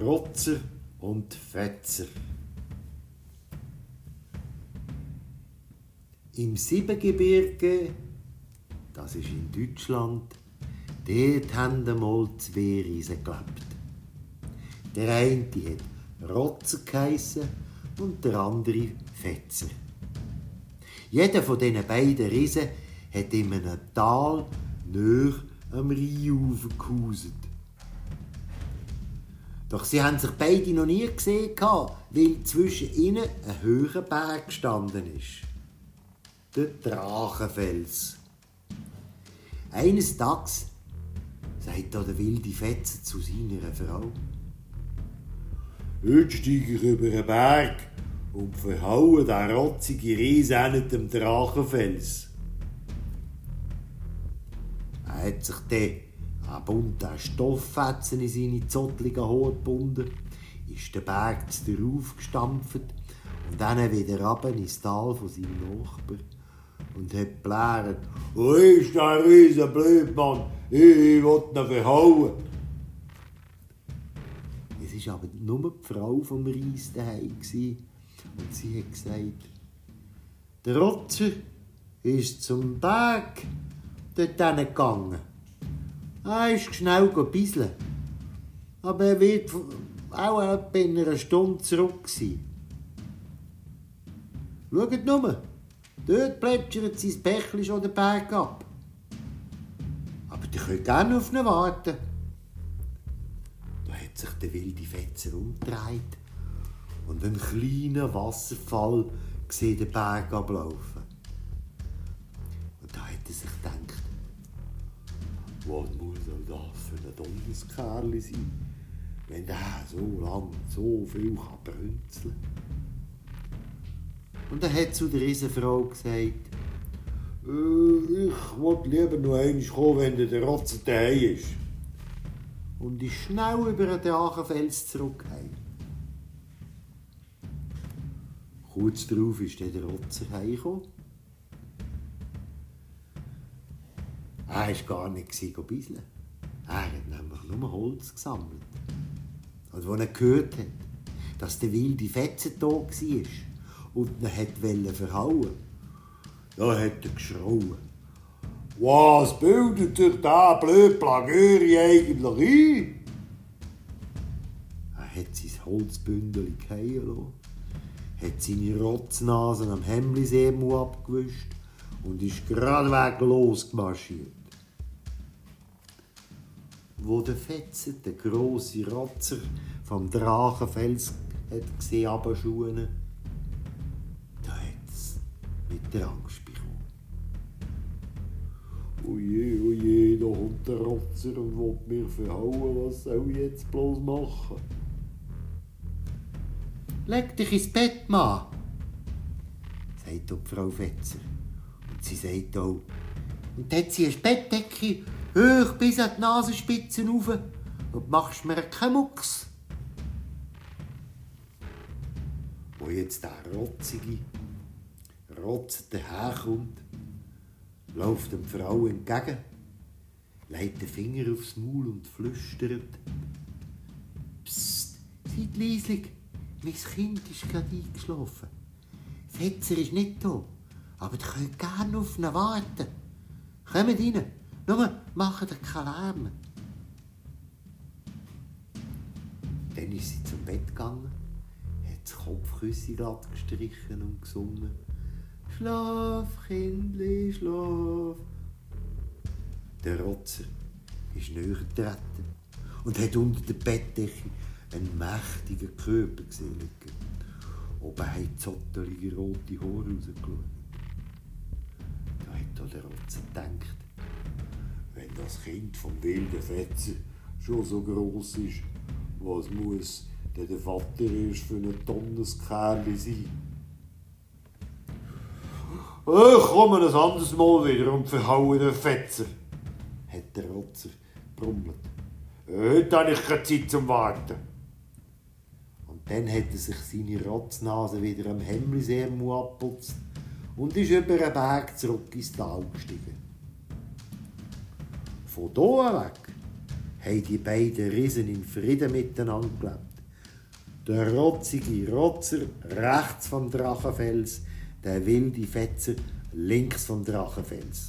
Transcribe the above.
Rotzer und Fetzer. Im Siebengebirge, das ist in Deutschland, dort haben einmal zwei Riesen gelebt. Der eine hat Rotzer geheissen und der andere Fetzer. Jeder von diesen beiden Riesen hat in einem Tal nahe am Rheinufer gehauset. Doch sie haben sich beide noch nie gesehen, weil zwischen ihnen ein höherer Berg gestanden ist. Der Drachenfels. Eines Tages sagt da der wilde Fetzer zu seiner Frau. Heute steige ich über einen Berg und verhaue den rotzigen Riesen dem Drachenfels. Er hat sich dann ein bunter Stofffetzen in seine zottligen Haare gebunden, ist den Berg darauf gestampft und dann wieder runter ins Tal von seinem Nachbarn und hat blärt, «Wo ist der riesen Blödmann? Ich will ihn verhauen!» Es war aber nur die Frau vom Reis daheim und sie hat gesagt, «Der Rotzer ist zum Berg dort gegangen. Er ist schnell gebisseln. Aber er wird auch etwa in einer Stunde zurück sein. Schaut nur, dort plätschert sein Päckchen schon den Berg ab. Aber ihr könnt gerne auf ihn warten. Da hat sich der wilde Fetzer umgedreht und ein kleiner Wasserfall sieht den Berg ablaufen. Was muss auch das für ein dummes Kerl sein, wenn der so lang so viel kann brünzeln Und er hat zu der Riesenfrau gesagt, äh, ich wollte lieber noch einmal kommen, wenn der Rotzer daheim ist. Und ist schnell über den Drachenfels zurückgekommen. Kurz darauf ist der Rotzer heimgekommen Er war gar nicht bisseln. Er hat nämlich nur Holz gesammelt. Und als er gehört hat, dass der wilde Fetze da war und ihn wollte verhauen, da hat er geschrauen. Was bildet sich da blöd Plagöri eigentlich ein? Er hat sein Holzbündel fallen hat seine Rotznase am Hemmlisee abgewischt und ist geradweg losgemarschiert wo der Fetzer, der grosse Rotzer vom Drachenfels hat gesehen, abschuhen, da hat es mit der Angst bekommen. Oje, oje, da kommt der Rotzer und will mich verhauen, was soll ich jetzt bloß machen? Leg dich ins Bett, Mann, sagt die Frau Fetzer. Und sie sagt auch, und dann hat sie eine Bettdecke hoch bis an die Nasenspitze rauf und machst mir keinen Mucks. Wo jetzt der rotzige Rotz daherkommt, läuft dem Frau entgegen, legt den Finger aufs Maul und flüstert. Psst, seid leislich, mein Kind ist gerade eingeschlafen. Fetzer ist nicht da, aber ihr könnt gerne auf ihn warten. Kommt rein. Nur ihr keinen Lärm. Dann ist sie zum Bett gegangen, hat das Kopfküsse gestrichen und gesungen. Schlaf, Kindli, schlaf. Der Rotzer ist näher getreten und hat unter der Bettdecke einen mächtigen Körper gesehen. Oben hat zottelige rote Haare rausgeschaut. Da hat der Rotzer gedacht, das Kind vom wilden Fetzer schon so groß ist, was muss denn der Vater erst für ein tonnes Kerl sein? Ich komme ein anderes Mal wieder und verhaue den Fetzer, hat der Rotzer brummelt. Heute habe ich keine Zeit zum Warten. Und dann hat er sich seine Rotznase wieder am Hemmlisee abputzt und ist über einen Berg zurück ins Tal gestiegen. Von hier weg haben die beiden Riesen in Frieden miteinander gelebt. Der rotzige Rotzer rechts vom Drachenfels, der wilde Fetzer links vom Drachenfels.